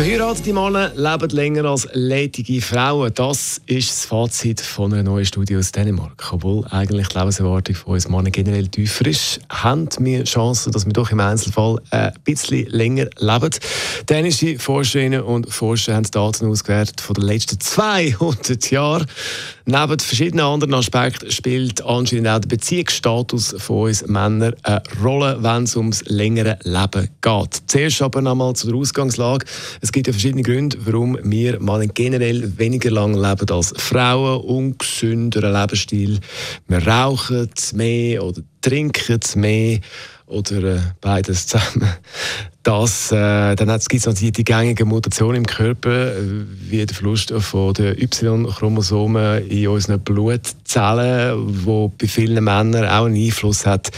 Verheiratete Männer leben länger als ledige Frauen. Das ist das Fazit von einer neuen Studie aus Dänemark. Obwohl eigentlich die Lebenserwartung von uns Männern generell tiefer ist, haben wir Chancen, dass wir doch im Einzelfall ein bisschen länger leben. Dänische Forscherinnen und Forscher haben Daten ausgewertet von den letzten 200 Jahren. Neben verschiedenen anderen Aspekten spielt anscheinend auch der Beziehungsstatus von uns Männern eine Rolle, wenn es ums längere Leben geht. Zuerst aber nochmal zur Ausgangslage. Es gibt ja verschiedene Gründe, warum wir Männer generell weniger lang leben als Frauen. Ungesünderen Lebensstil. Wir rauchen mehr oder trinken mehr oder äh, beides zusammen. Das, äh, dann gibt es noch die, die gängigen Mutationen im Körper, wie der Verlust von den Y-Chromosomen in unseren Blutzellen, wo bei vielen Männern auch einen Einfluss hat.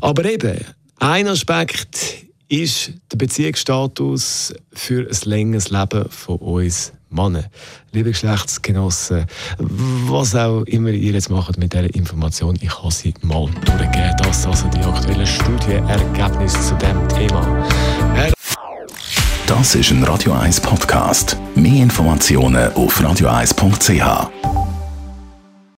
Aber eben, ein Aspekt ist der Beziehungsstatus für ein längeres Leben von uns Männern. Liebe Geschlechtsgenossen, was auch immer ihr jetzt macht mit dieser Information, ich habe sie mal durchgegeben. Das also die aktuellen Studienergebnisse zu diesem Thema. Das ist ein Radio 1 Podcast. Mehr Informationen auf radio1.ch.